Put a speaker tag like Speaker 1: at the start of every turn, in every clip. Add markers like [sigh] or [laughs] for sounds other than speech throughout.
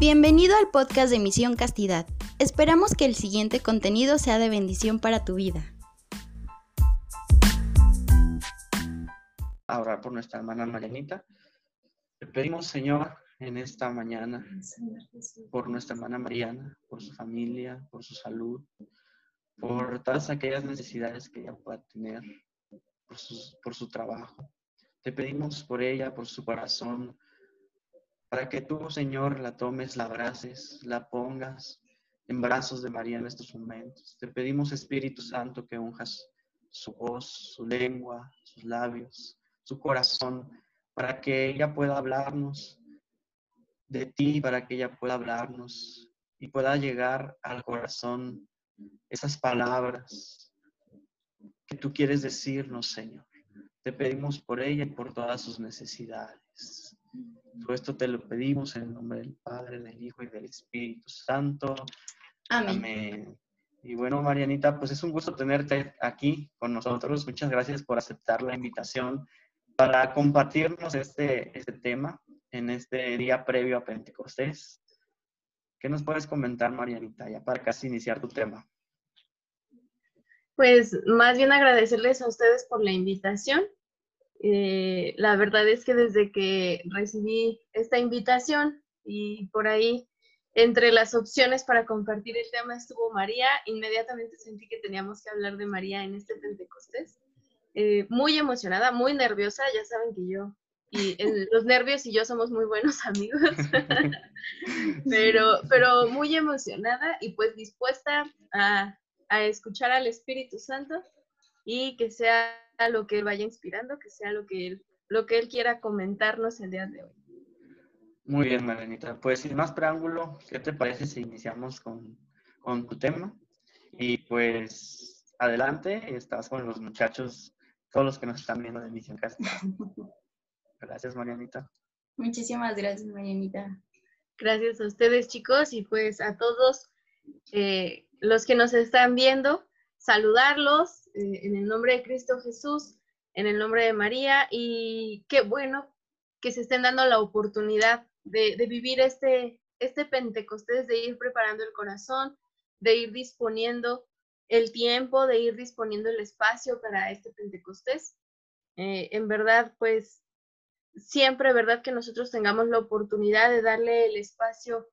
Speaker 1: Bienvenido al podcast de Misión Castidad. Esperamos que el siguiente contenido sea de bendición para tu vida.
Speaker 2: Ahora por nuestra hermana Marianita. Le pedimos, Señor, en esta mañana, por nuestra hermana Mariana, por su familia, por su salud, por todas aquellas necesidades que ella pueda tener, por, por su trabajo. Te pedimos por ella, por su corazón, para que tú, Señor, la tomes, la abraces, la pongas en brazos de María en estos momentos. Te pedimos, Espíritu Santo, que unjas su voz, su lengua, sus labios, su corazón, para que ella pueda hablarnos de ti, para que ella pueda hablarnos y pueda llegar al corazón esas palabras que tú quieres decirnos, Señor. Te pedimos por ella y por todas sus necesidades. Todo esto te lo pedimos en el nombre del Padre, del Hijo y del Espíritu Santo. Amén. Y bueno, Marianita, pues es un gusto tenerte aquí con nosotros. Muchas gracias por aceptar la invitación para compartirnos este, este tema en este día previo a Pentecostés. ¿Qué nos puedes comentar, Marianita, ya para casi iniciar tu tema?
Speaker 3: Pues más bien agradecerles a ustedes por la invitación eh, la verdad es que desde que recibí esta invitación y por ahí entre las opciones para compartir el tema estuvo María, inmediatamente sentí que teníamos que hablar de María en este Pentecostés. Eh, muy emocionada, muy nerviosa, ya saben que yo y los nervios y yo somos muy buenos [laughs] amigos, [laughs] pero, pero muy emocionada y pues dispuesta a, a escuchar al Espíritu Santo y que sea lo que él vaya inspirando, que sea lo que él, lo que él quiera comentarnos el día de hoy.
Speaker 2: Muy bien, Marenita. Pues sin más preámbulo, ¿qué te parece si iniciamos con, con tu tema? Y pues adelante, estás con los muchachos, todos los que nos están viendo de Misión Castilla. [laughs] Gracias, Marianita.
Speaker 1: Muchísimas gracias, Marianita.
Speaker 3: Gracias a ustedes, chicos, y pues a todos eh, los que nos están viendo, saludarlos, en el nombre de Cristo Jesús, en el nombre de María, y qué bueno que se estén dando la oportunidad de, vivir este, este Pentecostés, de ir preparando el corazón, de ir disponiendo el tiempo, de ir disponiendo el espacio para este Pentecostés. Eh, en verdad, pues siempre, ¿verdad? Que nosotros tengamos la oportunidad de darle el espacio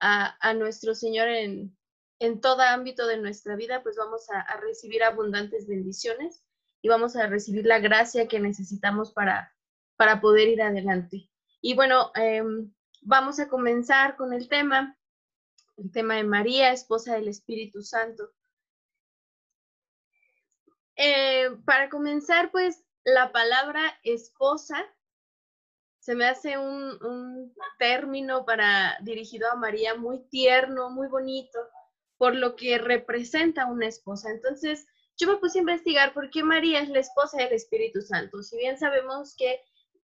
Speaker 3: a, a nuestro Señor en, en todo ámbito de nuestra vida, pues vamos a, recibir abundantes bendiciones y vamos a recibir la gracia que necesitamos para, para poder ir adelante. Y bueno, em, vamos a comenzar con el tema, el tema de María, esposa del Espíritu Santo. Eh, para comenzar, pues la palabra esposa se me hace un, un término para dirigido a María muy tierno, muy bonito por lo que representa una esposa. Entonces, yo me puse a investigar por qué María es la esposa del Espíritu Santo. Si bien sabemos que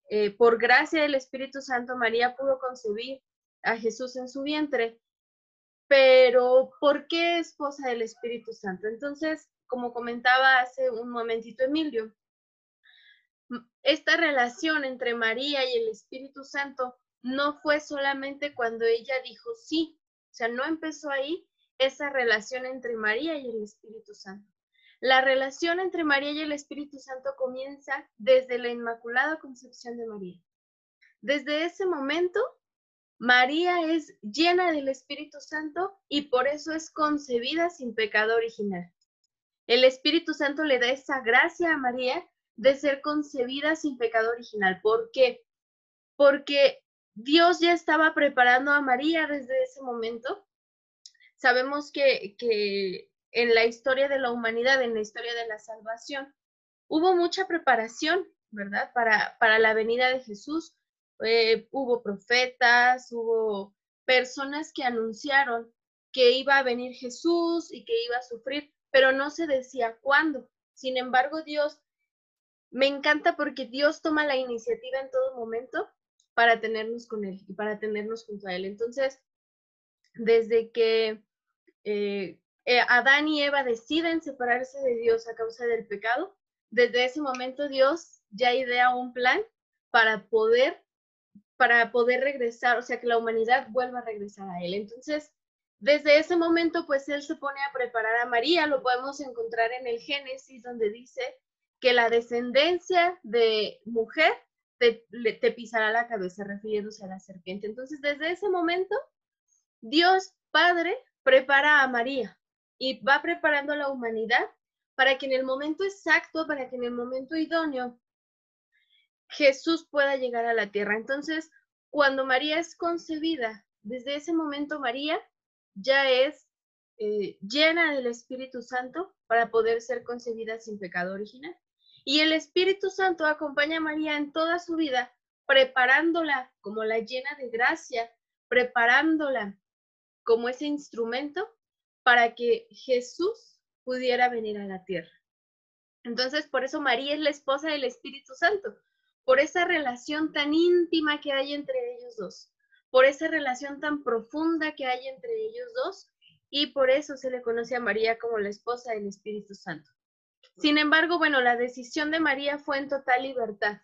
Speaker 3: eh, por gracia del Espíritu Santo María pudo concebir a Jesús en su vientre, pero ¿por qué esposa del Espíritu Santo? Entonces, como comentaba hace un momentito Emilio, esta relación entre María y el Espíritu Santo no fue solamente cuando ella dijo sí, o sea, no empezó ahí, esa relación entre María y el Espíritu Santo. La relación entre María y el Espíritu Santo comienza desde la Inmaculada Concepción de María. Desde ese momento, María es llena del Espíritu Santo y por eso es concebida sin pecado original. El Espíritu Santo le da esa gracia a María de ser concebida sin pecado original. ¿Por qué? Porque Dios ya estaba preparando a María desde ese momento Sabemos que, en la historia de la humanidad, en la historia de la salvación, hubo mucha preparación, ¿verdad? Para, para la venida de Jesús. Eh, hubo profetas, hubo personas que anunciaron que iba a venir Jesús y que iba a sufrir, pero no se decía cuándo. Sin embargo, Dios, me encanta porque Dios toma la iniciativa en todo momento para tenernos con Él y para tenernos junto a Él. Entonces, desde que eh, eh, Adán y Eva deciden separarse de Dios a causa del pecado, desde ese momento Dios ya idea un plan para poder, para poder regresar, o sea, que la humanidad vuelva a regresar a Él. Entonces, desde ese momento, pues Él se pone a preparar a María, lo podemos encontrar en el Génesis, donde dice que la descendencia de mujer te, te pisará la cabeza, refiriéndose a la serpiente. Entonces, desde ese momento, Dios Padre prepara a María y va preparando a la humanidad para que en el momento exacto, para que en el momento idóneo, Jesús pueda llegar a la tierra. Entonces, cuando María es concebida, desde ese momento María ya es eh, llena del Espíritu Santo para poder ser concebida sin pecado original. Y el Espíritu Santo acompaña a María en toda su vida, preparándola como la llena de gracia, preparándola como ese instrumento para que Jesús pudiera venir a la tierra. Entonces, por eso María es la esposa del Espíritu Santo, por esa relación tan íntima que hay entre ellos dos, por esa relación tan profunda que hay entre ellos dos, y por eso se le conoce a María como la esposa del Espíritu Santo. Sin embargo, bueno, la decisión de María fue en total libertad.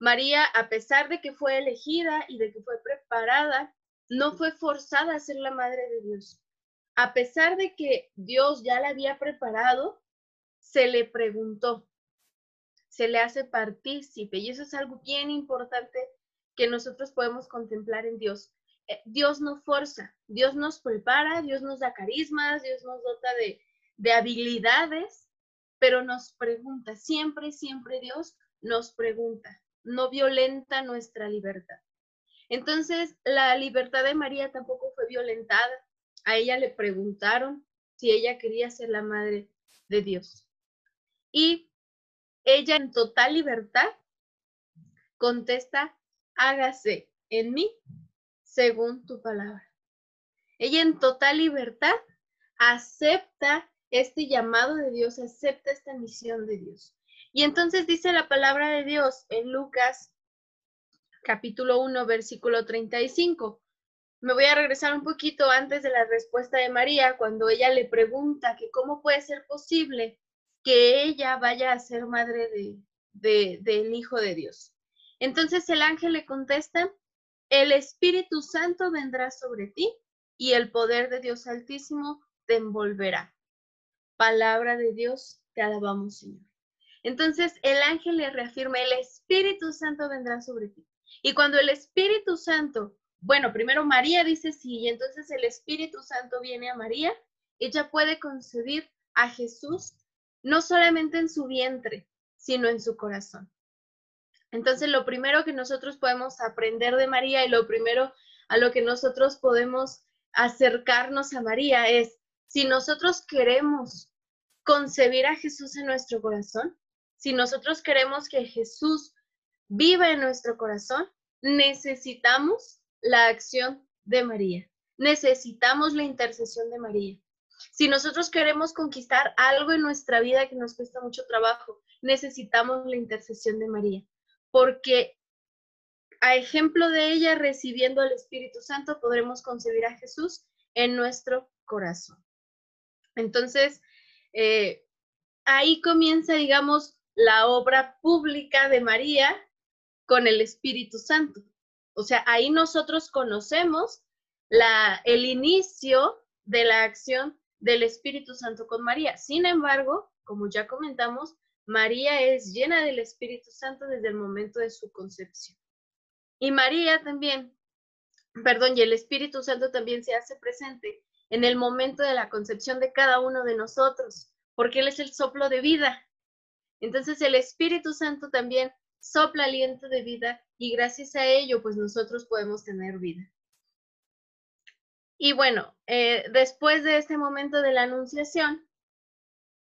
Speaker 3: María, a pesar de que fue elegida y de que fue preparada, no fue forzada a ser la madre de Dios. A pesar de que Dios ya la había preparado, se le preguntó, se le hace partícipe y eso es algo bien importante que nosotros podemos contemplar en Dios. Eh, Dios no forza, Dios nos prepara, Dios nos da carismas, Dios nos dota de, de habilidades, pero nos pregunta, siempre, siempre Dios nos pregunta, no violenta nuestra libertad. Entonces, la libertad de María tampoco fue violentada. A ella le preguntaron si ella quería ser la madre de Dios. Y ella en total libertad contesta, hágase en mí según tu palabra. Ella en total libertad acepta este llamado de Dios, acepta esta misión de Dios. Y entonces dice la palabra de Dios en Lucas capítulo 1, versículo 35. Me voy a regresar un poquito antes de la respuesta de María, cuando ella le pregunta que cómo puede ser posible que ella vaya a ser madre de, del Hijo de Dios. Entonces el ángel le contesta, el Espíritu Santo vendrá sobre ti y el poder de Dios Altísimo te envolverá. Palabra de Dios, te alabamos, Señor. Entonces el ángel le reafirma, el Espíritu Santo vendrá sobre ti. Y cuando el Espíritu Santo, bueno, primero María dice sí, y entonces el Espíritu Santo viene a María, ella puede concebir a Jesús no solamente en su vientre, sino en su corazón. Entonces, lo primero que nosotros podemos aprender de María y lo primero a lo que nosotros podemos acercarnos a María es, si nosotros queremos concebir a Jesús en nuestro corazón, si nosotros queremos que Jesús viva en nuestro corazón, necesitamos la acción de María. Necesitamos la intercesión de María. Si nosotros queremos conquistar algo en nuestra vida que nos cuesta mucho trabajo, necesitamos la intercesión de María, porque a ejemplo de ella, recibiendo el Espíritu Santo, podremos concebir a Jesús en nuestro corazón. Entonces, eh, ahí comienza, digamos, la obra pública de María con el Espíritu Santo. O sea, ahí nosotros conocemos el inicio de la acción del Espíritu Santo con María. Sin embargo, como ya comentamos, María es llena del Espíritu Santo desde el momento de su concepción. Y María también, perdón, y el Espíritu Santo también se hace presente en el momento de la concepción de cada uno de nosotros, porque Él es el soplo de vida. Entonces el Espíritu Santo también sopla aliento de vida y gracias a ello, pues nosotros podemos tener vida. Y bueno, eh, después de este momento de la anunciación,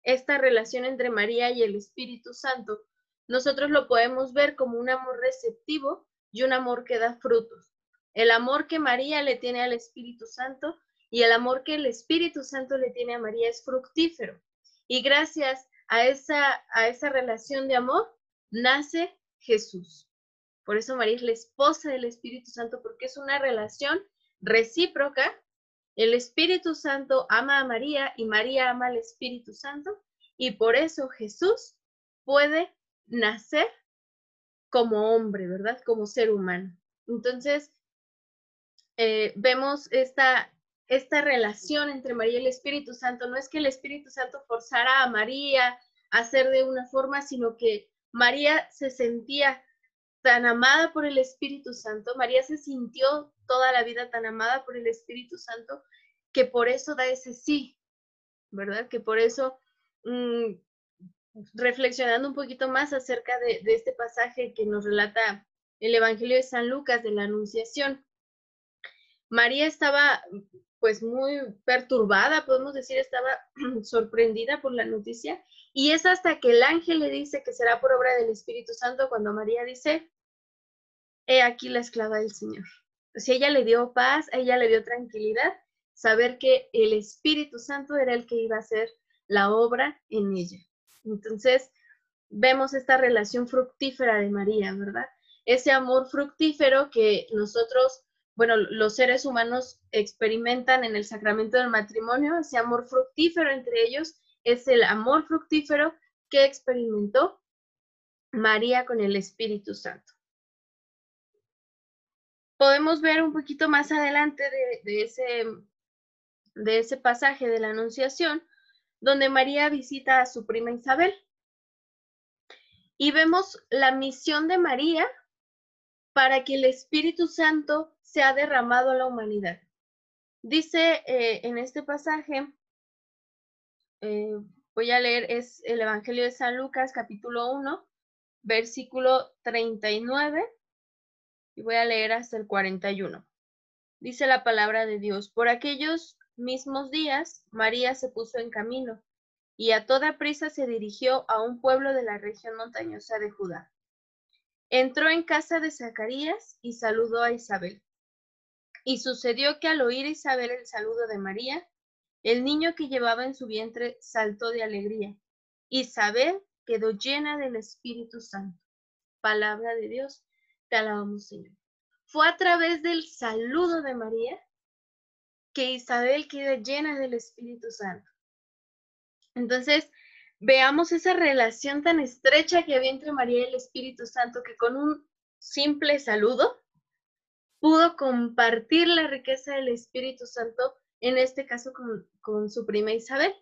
Speaker 3: esta relación entre María y el Espíritu Santo, nosotros lo podemos ver como un amor receptivo y un amor que da frutos. El amor que María le tiene al Espíritu Santo y el amor que el Espíritu Santo le tiene a María es fructífero. Y gracias a esa, a esa relación de amor, nace Jesús. Por eso María es la esposa del Espíritu Santo, porque es una relación recíproca. El Espíritu Santo ama a María y María ama al Espíritu Santo. Y por eso Jesús puede nacer como hombre, ¿verdad? Como ser humano. Entonces, eh, vemos esta, esta relación entre María y el Espíritu Santo. No es que el Espíritu Santo forzara a María a hacer de una forma, sino que María se sentía tan amada por el Espíritu Santo, María se sintió toda la vida tan amada por el Espíritu Santo, que por eso da ese sí, ¿verdad? Que por eso, mm, reflexionando un poquito más acerca de, de este pasaje que nos relata el Evangelio de San Lucas de la Anunciación, María estaba pues muy perturbada, podemos decir, estaba [clears throat] sorprendida por la noticia. Y es hasta que el ángel le dice que será por obra del Espíritu Santo cuando María dice, he aquí la esclava del Señor. Si ella le dio paz, ella le dio tranquilidad, saber que el Espíritu Santo era el que iba a hacer la obra en ella. Entonces, vemos esta relación fructífera de María, ¿verdad? Ese amor fructífero que nosotros bueno, los seres humanos experimentan en el sacramento del matrimonio, ese amor fructífero entre ellos es el amor fructífero que experimentó María con el Espíritu Santo. Podemos ver un poquito más adelante de, ese, de ese pasaje de la Anunciación, donde María visita a su prima Isabel. Y vemos la misión de María para que el Espíritu Santo sea derramado a la humanidad. Dice eh, en este pasaje, eh, voy a leer, es el Evangelio de San Lucas, capítulo 1, versículo 39, y voy a leer hasta el 41. Dice la palabra de Dios, por aquellos mismos días, María se puso en camino y a toda prisa se dirigió a un pueblo de la región montañosa de Judá Entró en casa de Zacarías y saludó a Isabel. Y sucedió que al oír Isabel el saludo de María, el niño que llevaba en su vientre saltó de alegría. Isabel quedó llena del Espíritu Santo. Palabra de Dios, te alabamos, Señor. Fue a través del saludo de María que Isabel quedó llena del Espíritu Santo. Entonces, veamos esa relación tan estrecha que había entre María y el Espíritu Santo, que con un simple saludo pudo compartir la riqueza del Espíritu Santo, en este caso con, su prima Isabel.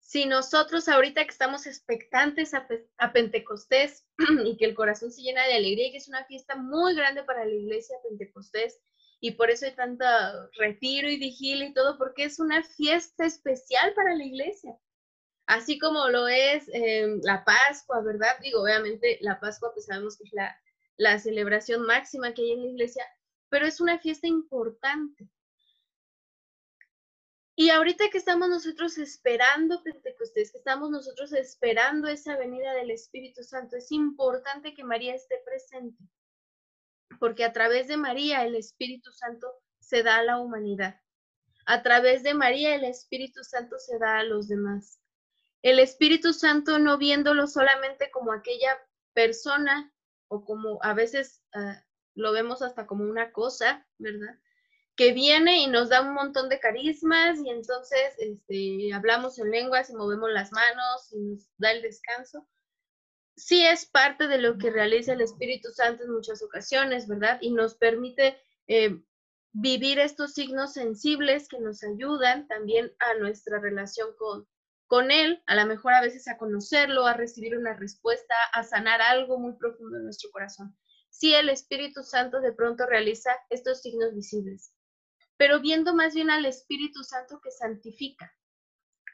Speaker 3: Si nosotros ahorita que estamos expectantes a, a Pentecostés [clears throat] y que el corazón se llena de alegría, que es una fiesta muy grande para la iglesia Pentecostés, y por eso hay tanto retiro y vigilia y todo, porque es una fiesta especial para la iglesia así como lo es em, la Pascua, ¿verdad? Digo, obviamente la Pascua, pues sabemos que es la, la celebración máxima que hay en la iglesia, pero es una fiesta importante. Y ahorita que estamos nosotros esperando Pentecostés, que estamos nosotros esperando esa venida del Espíritu Santo, es importante que María esté presente, porque a través de María el Espíritu Santo se da a la humanidad. A través de María el Espíritu Santo se da a los demás. El Espíritu Santo no viéndolo solamente como aquella persona o como a veces ah, lo vemos hasta como una cosa, ¿verdad? Que viene y nos da un montón de carismas y entonces este, hablamos en lenguas y movemos las manos y nos da el descanso. Sí es parte de lo que realiza el Espíritu Santo en muchas ocasiones, ¿verdad? Y nos permite eh, vivir estos signos sensibles que nos ayudan también a nuestra relación con, con él, a lo mejor a veces a conocerlo, a recibir una respuesta, a sanar algo muy profundo en nuestro corazón. Si el Espíritu Santo de pronto realiza estos signos visibles, pero viendo más bien al Espíritu Santo que santifica,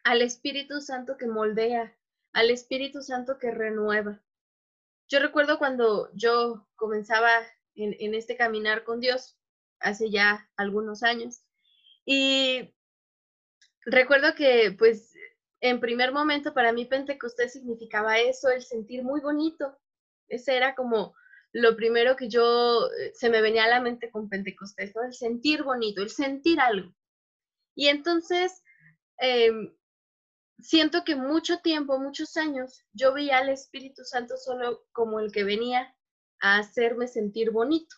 Speaker 3: al Espíritu Santo que moldea, al Espíritu Santo que renueva. Yo recuerdo cuando yo comenzaba en, en este caminar con Dios, hace ya algunos años, y recuerdo que pues en primer momento para mí Pentecostés significaba eso, el sentir muy bonito. Ese era como lo primero que yo eh, se me venía a la mente con Pentecostés, el sentir bonito, el sentir algo. Y entonces em, siento que mucho tiempo, muchos años, yo veía al Espíritu Santo solo como el que venía a hacerme sentir bonito.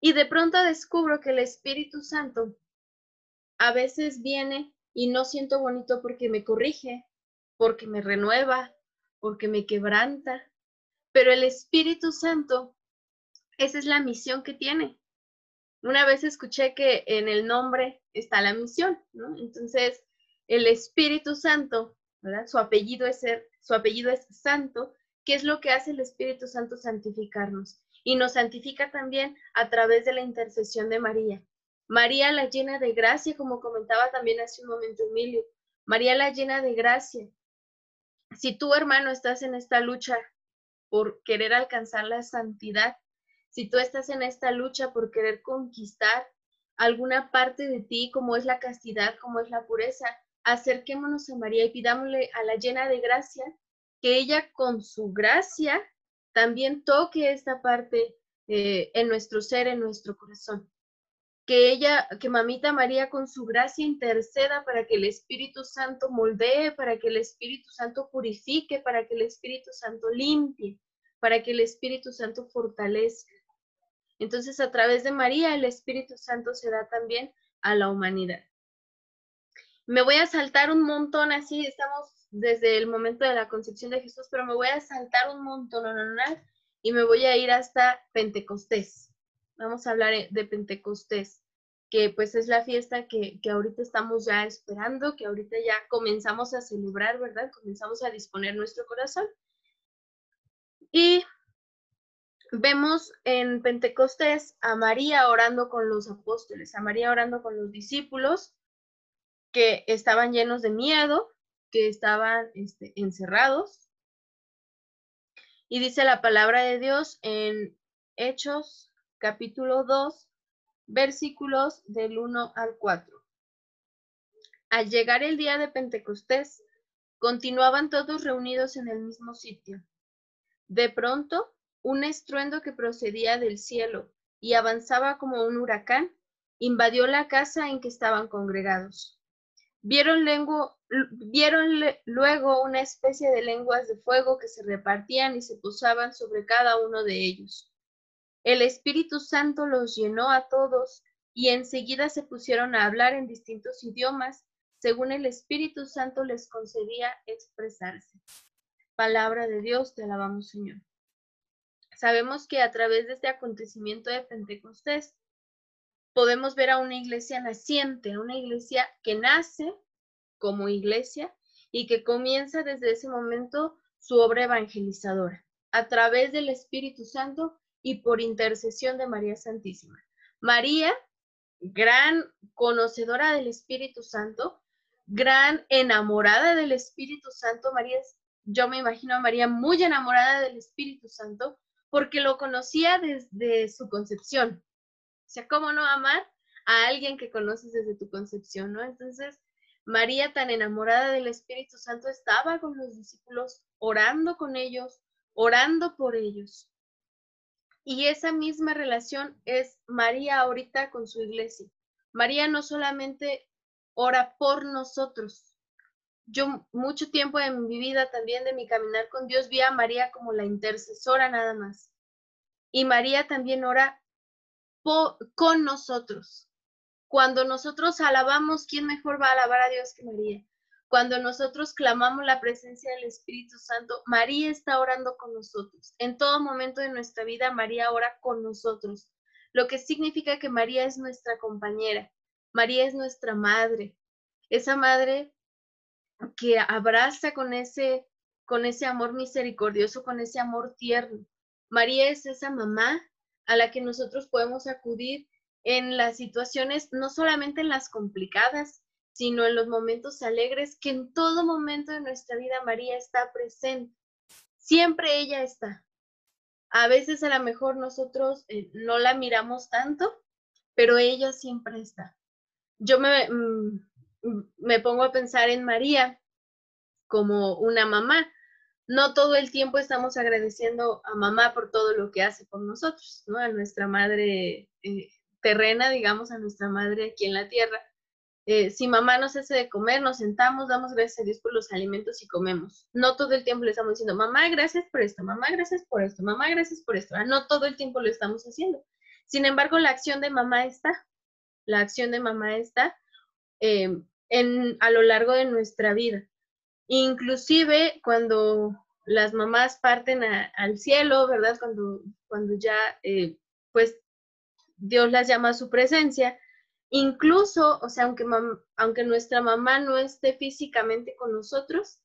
Speaker 3: Y de pronto descubro que el Espíritu Santo a veces viene y no siento bonito porque me corrige, porque me renueva, porque me quebranta. Pero el Espíritu Santo Esa es la misión que tiene. Una vez escuché que en el nombre está la misión. Entonces, el Espíritu Santo. Su apellido es su apellido es santo. ¿Qué es lo que hace el Espíritu Santo? Santificarnos. Y nos santifica también a través de la intercesión de María. María la llena de gracia, como comentaba también hace un momento Emilio. María la llena de gracia. Si tú, hermano, estás en esta lucha por querer alcanzar la santidad, si tú estás en esta lucha por querer conquistar alguna parte de ti, como es la castidad, como es la pureza, acerquémonos a María y pidámosle a la llena de gracia que ella con su gracia también toque esta parte eh, en nuestro ser, en nuestro corazón. Que ella, que mamita María con su gracia interceda para que el Espíritu Santo moldee, para que el Espíritu Santo purifique, para que el Espíritu Santo limpie, para que el Espíritu Santo fortalezca. Entonces, a través de María, el Espíritu Santo se da también a la humanidad. Me voy a saltar un montón así, estamos desde el momento de la concepción de Jesús, pero me voy a saltar un montón y me voy a ir hasta Pentecostés. Vamos a hablar de Pentecostés, que pues es la fiesta que, que ahorita estamos ya esperando, que ahorita ya comenzamos a celebrar, ¿verdad? Comenzamos a disponer nuestro corazón. Y vemos en Pentecostés a María orando con los apóstoles, a María orando con los discípulos que estaban llenos de miedo, que estaban este, encerrados. Y dice la palabra de Dios en Hechos capítulo 2, versículos del 1 al 4. Al llegar el día de Pentecostés, continuaban todos reunidos en el mismo sitio. De pronto, un estruendo que procedía del cielo y avanzaba como un huracán, invadió la casa en que estaban congregados. Vieron, vieron luego una especie de lenguas de fuego que se repartían y se posaban sobre cada uno de ellos. El Espíritu Santo los llenó a todos y enseguida se pusieron a hablar en distintos idiomas según el Espíritu Santo les concedía expresarse. Palabra de Dios, te alabamos Señor. Sabemos que a través de este acontecimiento de Pentecostés podemos ver a una iglesia naciente, una iglesia que nace como iglesia y que comienza desde ese momento su obra evangelizadora a través del Espíritu Santo y por intercesión de María Santísima. María, gran conocedora del Espíritu Santo, gran enamorada del Espíritu Santo, María, yo me imagino a María muy enamorada del Espíritu Santo, porque lo conocía desde su concepción. O sea, ¿cómo no amar a alguien que conoces desde tu concepción, no? Entonces, María, tan enamorada del Espíritu Santo, estaba con los discípulos, orando con ellos, orando por ellos. Y esa misma relación es María ahorita con su iglesia. María no solamente ora por nosotros. Yo mucho tiempo en mi vida también de mi caminar con Dios vi a María como la intercesora nada más. Y María también ora con nosotros. Cuando nosotros alabamos, ¿quién mejor va a alabar a Dios que María? Cuando nosotros clamamos la presencia del Espíritu Santo, María está orando con nosotros. En todo momento de nuestra vida, María ora con nosotros, lo que significa que María es nuestra compañera, María es nuestra madre, esa madre que abraza con ese, con ese amor misericordioso, con ese amor tierno. María es esa mamá a la que nosotros podemos acudir en las situaciones, no solamente en las complicadas, sino en los momentos alegres, que en todo momento de nuestra vida María está presente. Siempre ella está. A veces a lo mejor nosotros eh, no la miramos tanto, pero ella siempre está. Yo me, mm, me pongo a pensar en María como una mamá. No todo el tiempo estamos agradeciendo a mamá por todo lo que hace por nosotros, ¿no? A nuestra madre eh, terrena, digamos, a nuestra madre aquí en la tierra. Eh, si mamá nos hace de comer, nos sentamos, damos gracias a Dios por los alimentos y comemos. No todo el tiempo le estamos diciendo, mamá, gracias por esto, mamá, gracias por esto, mamá, gracias por esto. No todo el tiempo lo estamos haciendo. Sin embargo, la acción de mamá está, la acción de mamá está. Eh, a lo largo de nuestra vida. Inclusive cuando las mamás parten al cielo, ¿verdad? Cuando, cuando ya eh, pues Dios las llama a su presencia. Incluso, o sea, aunque, aunque nuestra mamá no esté físicamente con nosotros,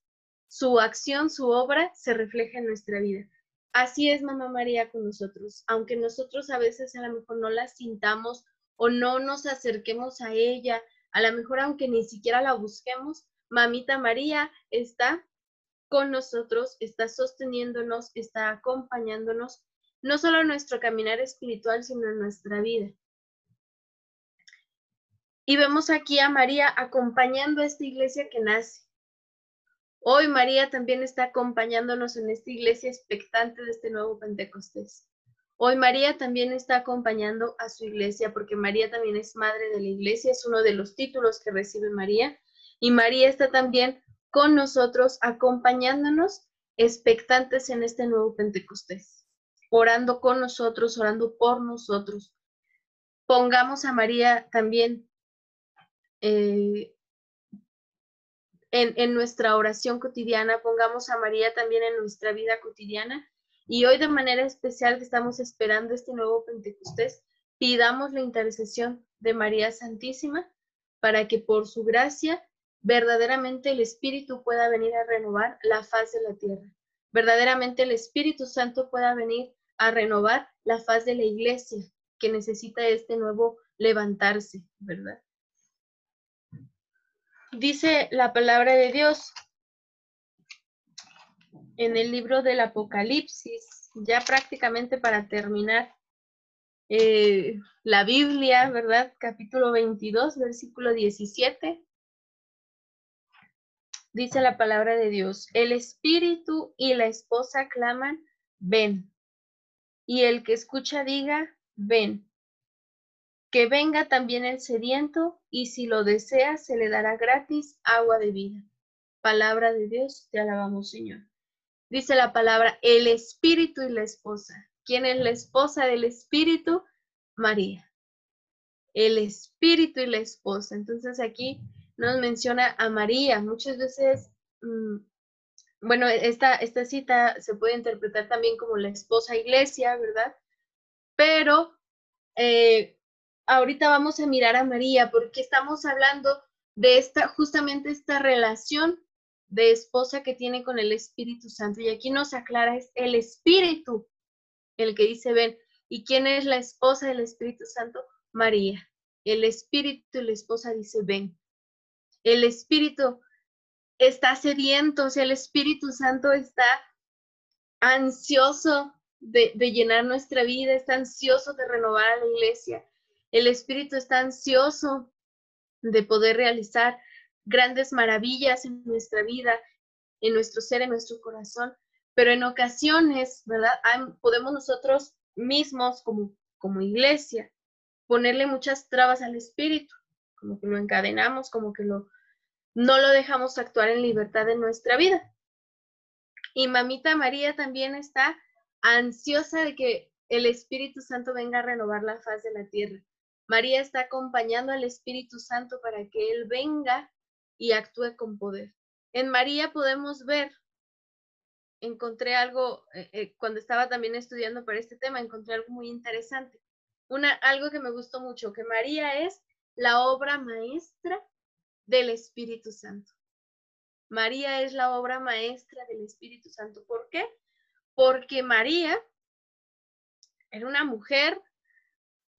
Speaker 3: su acción, su obra se refleja en nuestra vida. Así es Mamá María con nosotros, aunque nosotros a veces a lo mejor no la sintamos o no nos acerquemos a ella, a lo mejor aunque ni siquiera la busquemos, Mamita María está con nosotros, está sosteniéndonos, está acompañándonos, no solo en nuestro caminar espiritual, sino en nuestra vida. Y vemos aquí a María acompañando a esta iglesia que nace. Hoy María también está acompañándonos en esta iglesia expectante de este nuevo Pentecostés. Hoy María también está acompañando a su iglesia porque María también es madre de la iglesia, es uno de los títulos que recibe María. Y María está también con nosotros acompañándonos expectantes en este nuevo Pentecostés, orando con nosotros, orando por nosotros. Pongamos a María también eh, en, nuestra oración cotidiana, pongamos a María también en nuestra vida cotidiana. Y hoy de manera especial que estamos esperando este nuevo Pentecostés, pidamos la intercesión de María Santísima para que por su gracia verdaderamente el Espíritu pueda venir a renovar la faz de la tierra. Verdaderamente el Espíritu Santo pueda venir a renovar la faz de la iglesia que necesita este nuevo levantarse, ¿verdad? Dice la palabra de Dios en el libro del Apocalipsis, ya prácticamente para terminar eh, la Biblia, ¿verdad? Capítulo 22, versículo 17. Dice la palabra de Dios, el espíritu y la esposa claman, ven. Y el que escucha diga, ven que venga también el sediento, y si lo desea, se le dará gratis agua de vida. Palabra de Dios, te alabamos, Señor. Dice la palabra, el espíritu y la esposa. ¿Quién es la esposa del espíritu? María. El espíritu y la esposa. Entonces aquí nos menciona a María. Muchas veces, mm, bueno, esta, esta cita se puede interpretar también como la esposa iglesia, ¿verdad? Pero eh, ahorita vamos a mirar a María porque estamos hablando de esta, justamente esta relación de esposa que tiene con el Espíritu Santo. Y aquí nos aclara, es el Espíritu el que dice, ven, ¿y quién es la esposa del Espíritu Santo? María. El Espíritu y la esposa dice, ven. El Espíritu está sediento, o sea, el Espíritu Santo está ansioso de, de llenar nuestra vida, está ansioso de renovar a la iglesia. El Espíritu está ansioso de poder realizar grandes maravillas en nuestra vida, en nuestro ser, en nuestro corazón, pero en ocasiones, ¿verdad? podemos nosotros mismos como, como iglesia ponerle muchas trabas al Espíritu, como que lo encadenamos, como que lo, no lo dejamos actuar en libertad en nuestra vida. Y mamita María también está ansiosa de que el Espíritu Santo venga a renovar la faz de la tierra. María está acompañando al Espíritu Santo para que Él venga y actúe con poder. En María podemos ver, encontré algo, eh, eh, cuando estaba también estudiando para este tema, encontré algo muy interesante. Una, algo que me gustó mucho, que María es la obra maestra del Espíritu Santo. María es la obra maestra del Espíritu Santo. ¿Por qué? Porque María era una mujer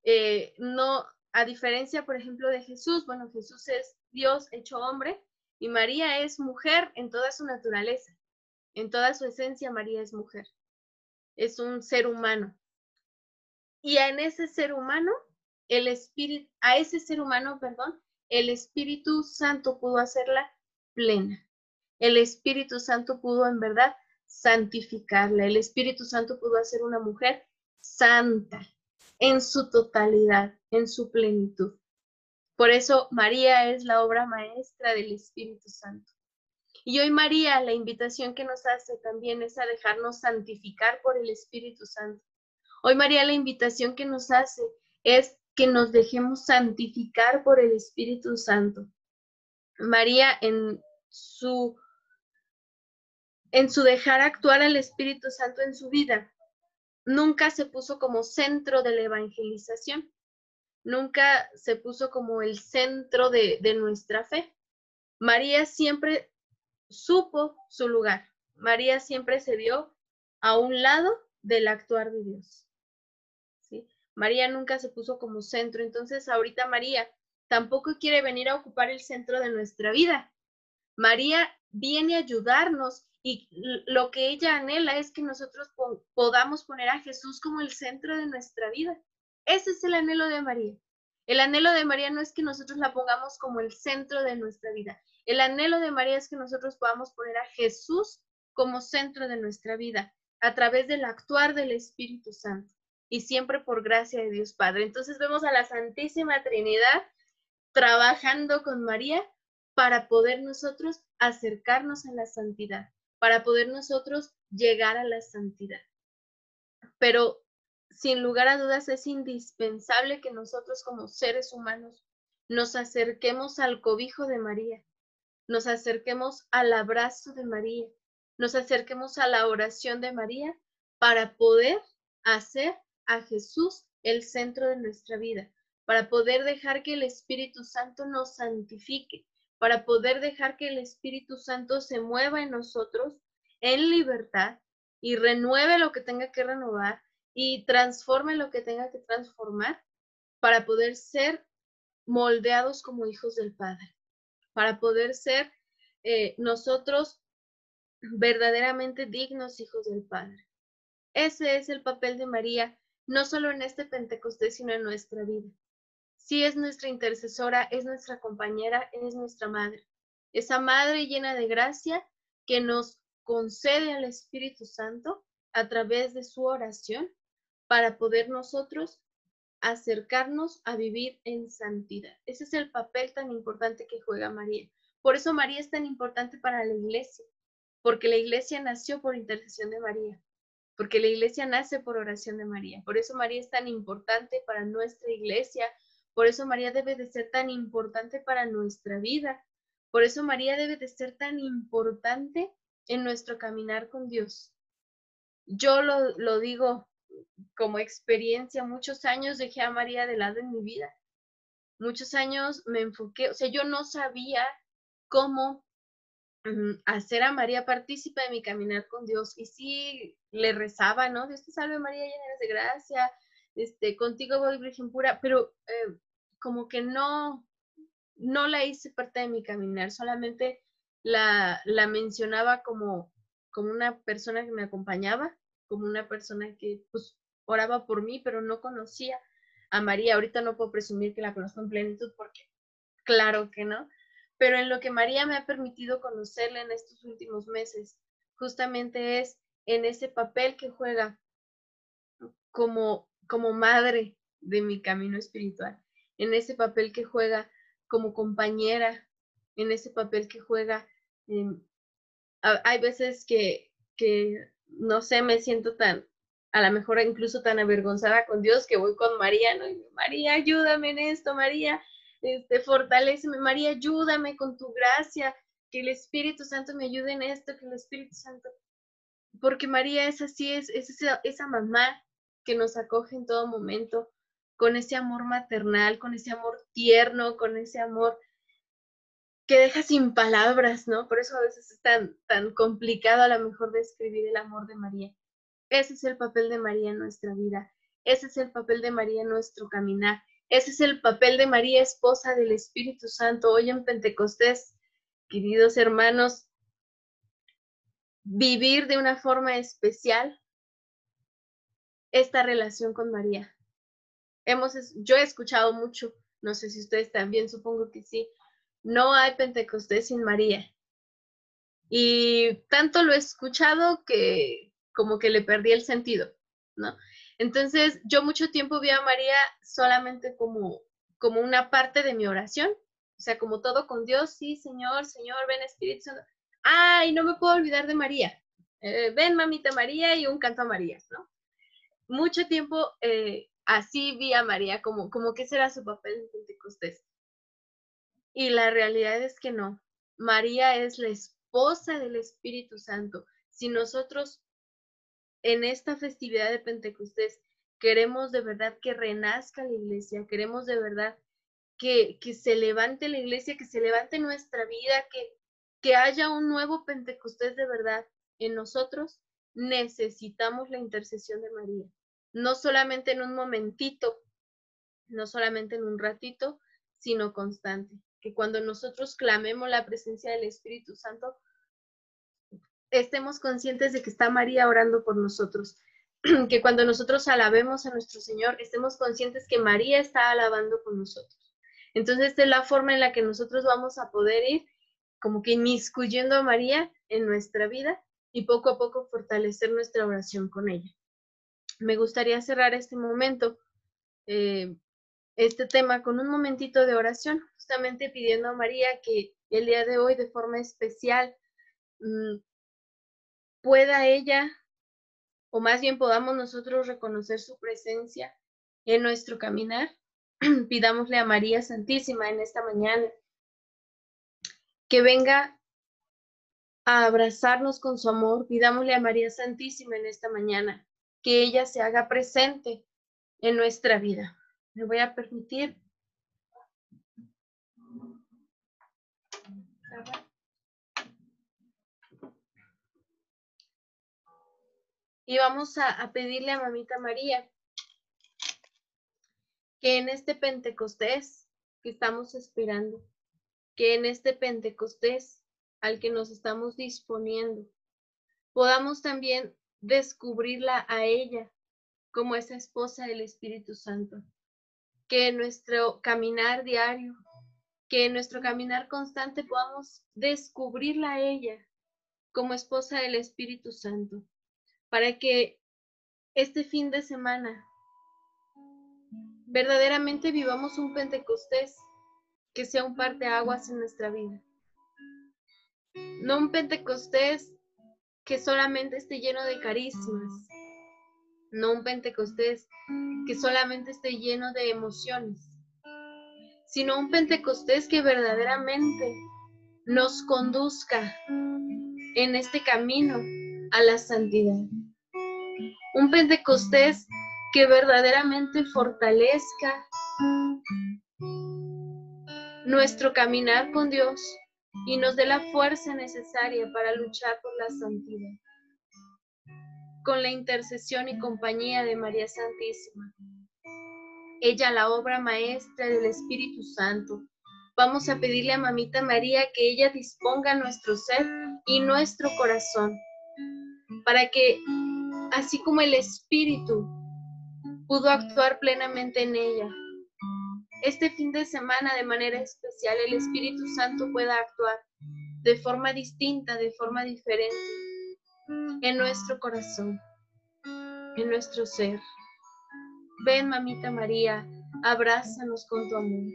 Speaker 3: eh, no, a diferencia, por ejemplo, de Jesús, bueno, Jesús es Dios hecho hombre y María es mujer en toda su naturaleza, en toda su esencia, María es mujer, es un ser humano. Y en ese ser humano, el espíritu, a ese ser humano, perdón, el Espíritu Santo pudo hacerla plena. El Espíritu Santo pudo en verdad santificarla. El Espíritu Santo pudo hacer una mujer santa, en su totalidad, en su plenitud. Por eso María es la obra maestra del Espíritu Santo. Y hoy María, la invitación que nos hace también es a dejarnos santificar por el Espíritu Santo. Hoy María, la invitación que nos hace es que nos dejemos santificar por el Espíritu Santo. María en su en su dejar actuar al Espíritu Santo en su vida, nunca se puso como centro de la evangelización, nunca se puso como el centro de, nuestra fe. María siempre supo su lugar. María siempre se dio a un lado del actuar de Dios. ¿sí? María nunca se puso como centro. Entonces, ahorita María tampoco quiere venir a ocupar el centro de nuestra vida. María viene a ayudarnos y lo que ella anhela es que nosotros podamos poner a Jesús como el centro de nuestra vida. Ese es el anhelo de María. El anhelo de María no es que nosotros la pongamos como el centro de nuestra vida. El anhelo de María es que nosotros podamos poner a Jesús como centro de nuestra vida a través del actuar del Espíritu Santo y siempre por gracia de Dios Padre. Entonces vemos a la Santísima Trinidad trabajando con María para poder nosotros acercarnos a la santidad, para poder nosotros llegar a la santidad. Pero sin lugar a dudas es indispensable que nosotros como seres humanos nos acerquemos al cobijo de María, nos acerquemos al abrazo de María, nos acerquemos a la oración de María para poder hacer a Jesús el centro de nuestra vida, para poder dejar que el Espíritu Santo nos santifique, para poder dejar que el Espíritu Santo se mueva en nosotros en libertad y renueve lo que tenga que renovar y transforme lo que tenga que transformar para poder ser moldeados como hijos del Padre, para poder ser eh, nosotros verdaderamente dignos hijos del Padre. Ese es el papel de María, no solo en este Pentecostés, sino en nuestra vida. Sí es nuestra intercesora, es nuestra compañera, es nuestra madre. Esa madre llena de gracia que nos concede al Espíritu Santo a través de su oración para poder nosotros acercarnos a vivir en santidad. Ese es el papel tan importante que juega María. Por eso María es tan importante para la iglesia, porque la iglesia nació por intercesión de María, porque la iglesia nace por oración de María. Por eso María es tan importante para nuestra iglesia, por eso María debe de ser tan importante para nuestra vida, por eso María debe de ser tan importante en nuestro caminar con Dios. Yo lo, lo digo como experiencia, muchos años dejé a María de lado en mi vida. Muchos años me enfoqué, o sea, yo no sabía cómo hacer a María partícipe de mi caminar con Dios. Y sí le rezaba, ¿no? Dios te salve María, llena de gracia, este, contigo voy Virgen pura, pero eh, como que no, no la hice parte de mi caminar, solamente la, la mencionaba como, como una persona que me acompañaba, como una persona que pues oraba por mí, pero no conocía a María. Ahorita no puedo presumir que la conozco en plenitud porque claro que no, pero en lo que María me ha permitido conocerla en estos últimos meses, justamente es en ese papel que juega como, como madre de mi camino espiritual, en ese papel que juega como compañera, en ese papel que juega. hay veces que, que no sé, me siento tan, a lo mejor incluso tan avergonzada con Dios que voy con María. María, ayúdame en esto, María, este, fortaleceme, María, ayúdame con tu gracia, que el Espíritu Santo me ayude en esto, que el Espíritu Santo, porque María es así, es, es esa, esa mamá que nos acoge en todo momento, con ese amor maternal, con ese amor tierno, con ese amor que deja sin palabras, ¿no? Por eso a veces es tan, tan complicado a lo mejor describir el amor de María. Ese es el papel de María en nuestra vida. Ese es el papel de María en nuestro caminar. Ese es el papel de María, esposa del Espíritu Santo. Hoy en Pentecostés, queridos hermanos, vivir de una forma especial esta relación con María. Hemos, yo he escuchado mucho, no sé si ustedes también, supongo que sí, no hay Pentecostés sin María. Y tanto lo he escuchado que como que le perdí el sentido, ¿no? Entonces, yo mucho tiempo vi a María solamente como, como una parte de mi oración, o sea, como todo con Dios, sí, Señor, Señor, ven Espíritu Santo. Ay, no me puedo olvidar de María. Eh, ven, mamita María y un canto a María, ¿no? Mucho tiempo eh, así vi a María, como, como que será su papel en Pentecostés. Y la realidad es que no. María es la esposa del Espíritu Santo. Si nosotros en esta festividad de Pentecostés queremos de verdad que renazca la iglesia, queremos de verdad que, que se levante la iglesia, que se levante nuestra vida, que, que haya un nuevo Pentecostés de verdad en nosotros, necesitamos la intercesión de María. No solamente en un momentito, no solamente en un ratito, sino constante. Que cuando nosotros clamemos la presencia del Espíritu Santo, estemos conscientes de que está María orando por nosotros. [clears throat] Que cuando nosotros alabemos a nuestro Señor, estemos conscientes que María está alabando con nosotros. Entonces, esta es la forma en la que nosotros vamos a poder ir como que inmiscuyendo a María en nuestra vida y poco a poco fortalecer nuestra oración con ella. Me gustaría cerrar este momento, eh, este tema, con un momentito de oración, justamente pidiendo a María que el día de hoy, de forma especial, mm, pueda ella, o más bien podamos nosotros reconocer su presencia en nuestro caminar. [clears throat] Pidámosle a María Santísima en esta mañana que venga a abrazarnos con su amor. Pidámosle a María Santísima en esta mañana que ella se haga presente en nuestra vida. Me voy a permitir. Y vamos a, a, pedirle a Mamita María que en este Pentecostés que estamos esperando, que en este Pentecostés al que nos estamos disponiendo, podamos también descubrirla a ella como esa esposa del Espíritu Santo. Que en nuestro caminar diario, que en nuestro caminar constante podamos descubrirla a ella como esposa del Espíritu Santo, para que este fin de semana verdaderamente vivamos un Pentecostés que sea un par de aguas en nuestra vida no un Pentecostés que solamente esté lleno de carismas, no un Pentecostés que solamente esté lleno de emociones, sino un Pentecostés que verdaderamente nos conduzca en este camino a la santidad. Un Pentecostés que verdaderamente fortalezca nuestro caminar con Dios y nos dé la fuerza necesaria para luchar por la santidad. Con la intercesión y compañía de María Santísima, ella la obra maestra del Espíritu Santo, vamos a pedirle a Mamita María que ella disponga nuestro ser y nuestro corazón para que, así como el Espíritu pudo actuar plenamente en ella, este fin de semana de manera especial el Espíritu Santo pueda actuar de forma distinta, de forma diferente en nuestro corazón, en nuestro ser. Ven, mamita María, abrázanos con tu amor.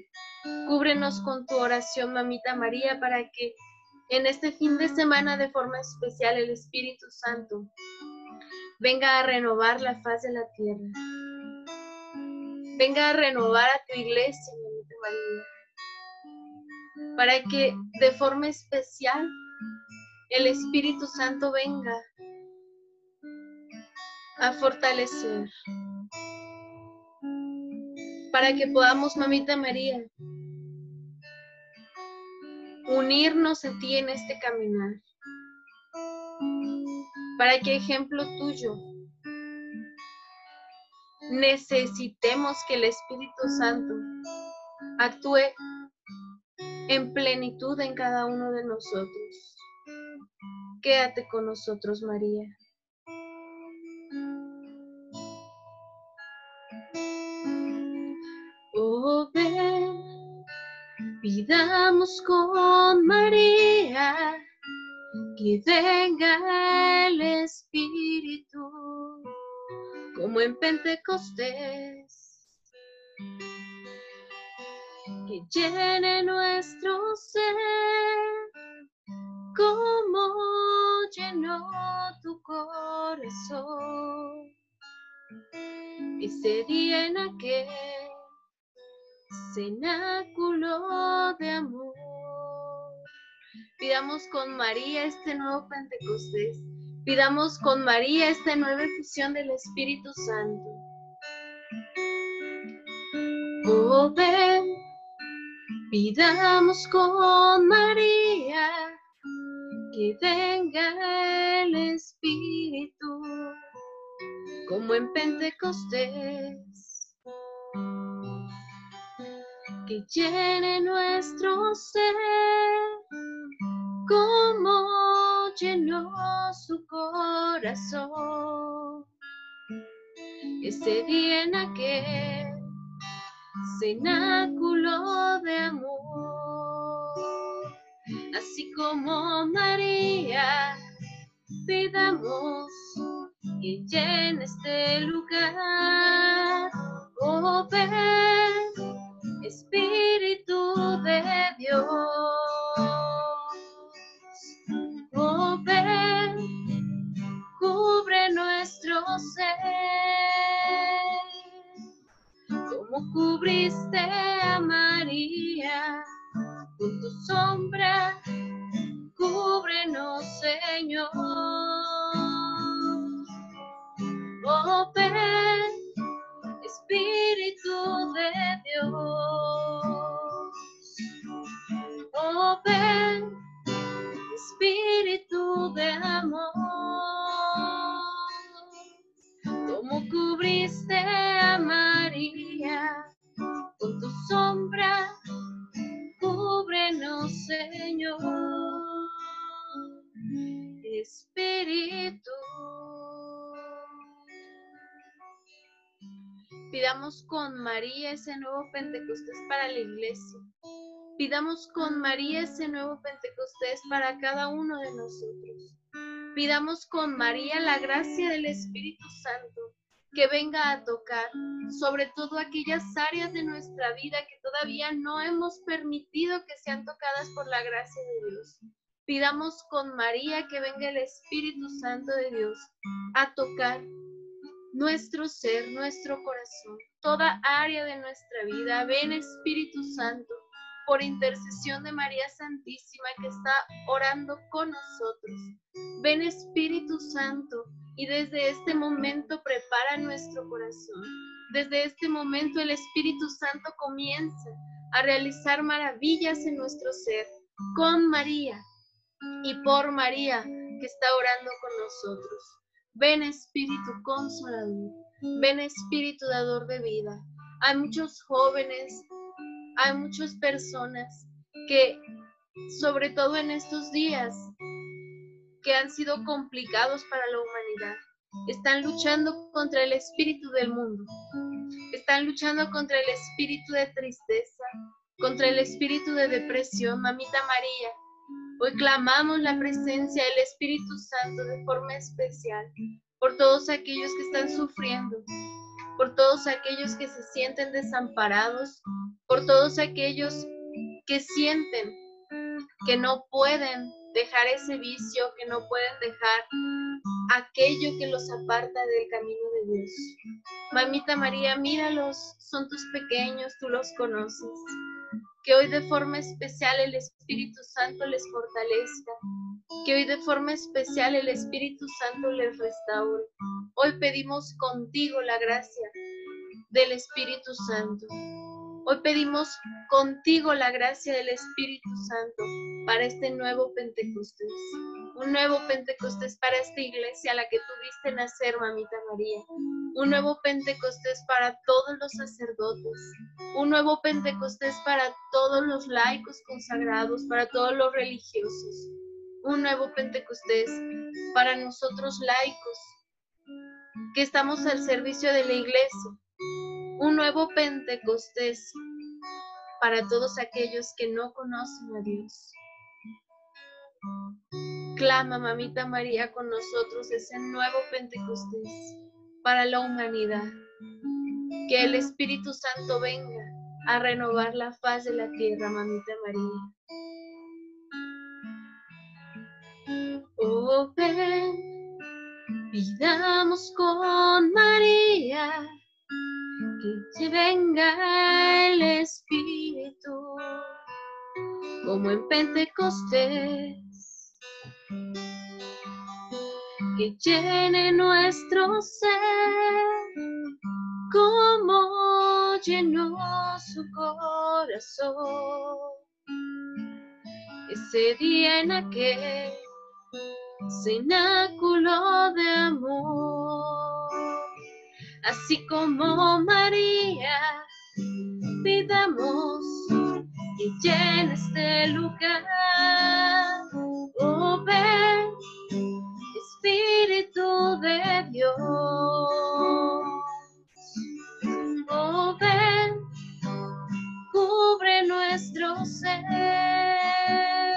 Speaker 3: Cúbrenos con tu oración, mamita María, para que en este fin de semana de forma especial el Espíritu Santo venga a renovar la faz de la tierra venga a renovar a tu iglesia, para que de forma especial el Espíritu Santo venga a fortalecer, para que podamos, mamita María, unirnos a ti en este caminar, para que ejemplo tuyo necesitemos que el Espíritu Santo actúe en plenitud en cada uno de nosotros. Quédate con nosotros, María. Oh, ven, pidamos con María que venga el Espíritu como en Pentecostés, que llene nuestro ser, como llenó tu corazón. Ese día en aquel cenáculo de amor. Pidamos con María este nuevo Pentecostés Pidamos con María esta nueva efusión del Espíritu Santo. Oh, ven, pidamos con María que venga el Espíritu como en Pentecostés, que llene nuestro ser como llenó su corazón ese día en aquel cenáculo de amor, así como María, pidamos que llene este lugar, oh ven, Espíritu de Dios. María ese nuevo Pentecostés para la iglesia. Pidamos con María ese nuevo Pentecostés para cada uno de nosotros. Pidamos con María la gracia del Espíritu Santo que venga a tocar sobre todo aquellas áreas de nuestra vida que todavía no hemos permitido que sean tocadas por la gracia de Dios. Pidamos con María que venga el Espíritu Santo de Dios a tocar nuestro ser, nuestro corazón, toda área de nuestra vida. Ven Espíritu Santo por intercesión de María Santísima que está orando con nosotros. Ven Espíritu Santo y desde este momento prepara nuestro corazón. Desde este momento el Espíritu Santo comienza a realizar maravillas en nuestro ser con María y por María que está orando con nosotros. Ven Espíritu consolador, ven Espíritu dador de vida. Hay muchos jóvenes hay muchas personas que, sobre todo en estos días, que han sido complicados para la humanidad, están luchando contra el espíritu del mundo, están luchando contra el espíritu de tristeza, contra el espíritu de depresión. Mamita María, hoy clamamos la presencia del Espíritu Santo de forma especial por todos aquellos que están sufriendo, por todos aquellos que se sienten desamparados, por todos aquellos que sienten que no pueden dejar ese vicio, que no pueden dejar aquello que los aparta del camino de Dios. Mamita María, míralos, son tus pequeños, tú los conoces. Que hoy de forma especial el Espíritu Santo les fortalezca. Que hoy de forma especial el Espíritu Santo les restaure. Hoy pedimos contigo la gracia del Espíritu Santo. Hoy pedimos contigo la gracia del Espíritu Santo para este nuevo Pentecostés. Un nuevo Pentecostés para esta iglesia la que tuviste nacer, mamita María. Un nuevo Pentecostés para todos los sacerdotes. Un nuevo Pentecostés para todos los laicos consagrados, para todos los religiosos. Un nuevo Pentecostés para nosotros laicos que estamos al servicio de la iglesia. Un nuevo Pentecostés para todos aquellos que no conocen a Dios. Clama, mamita María, con nosotros ese nuevo Pentecostés para la humanidad. Que el Espíritu Santo venga a renovar la faz de la tierra, mamita María. Oh, ven Pidamos con María que venga el Espíritu como en Pentecostés. Que llene nuestro ser como llenó su corazón. Ese día en aquel cenáculo de amor así como María pidamos y llena este lugar oh ven Espíritu de Dios. Oh, ven, cubre nuestro ser,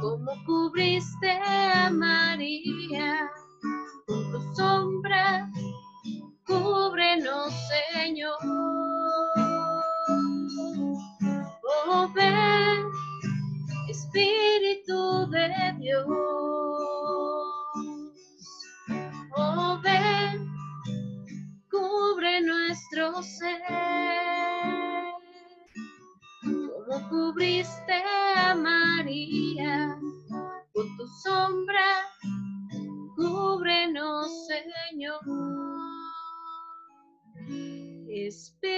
Speaker 3: como cubriste a María con tu sombra, cúbrenos, Señor. Oh, ven, Espíritu de Dios. Oh, ven, cubre nuestro ser, como cubriste a María con tu sombra, cúbrenos, Señor. Espíritu.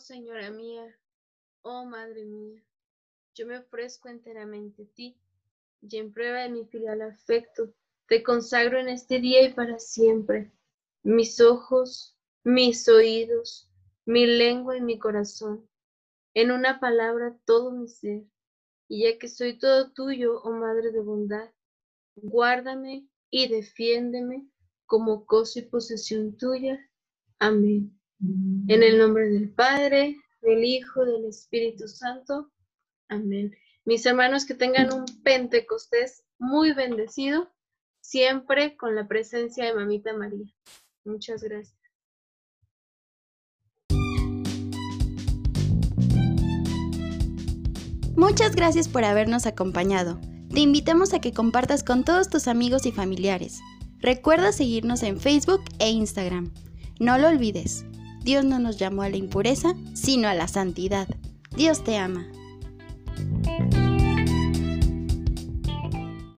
Speaker 3: Señora mía, oh Madre mía, yo me ofrezco enteramente a ti y en prueba de mi filial afecto, te consagro en este día y para siempre. Mis ojos, mis oídos, mi lengua y mi corazón, en una palabra todo mi ser, y ya que soy todo tuyo, oh Madre de bondad, guárdame y defiéndeme como cosa y posesión tuya. Amén. En el nombre del Padre, del Hijo, del Espíritu Santo. Amén. Mis hermanos, que tengan un Pentecostés muy bendecido, siempre con la presencia de Mamita María. Muchas gracias.
Speaker 1: Muchas gracias por habernos acompañado. Te invitamos a que compartas con todos tus amigos y familiares. Recuerda seguirnos en Facebook e Instagram. No lo olvides. Dios no nos llamó a la impureza, sino a la santidad. Dios te ama.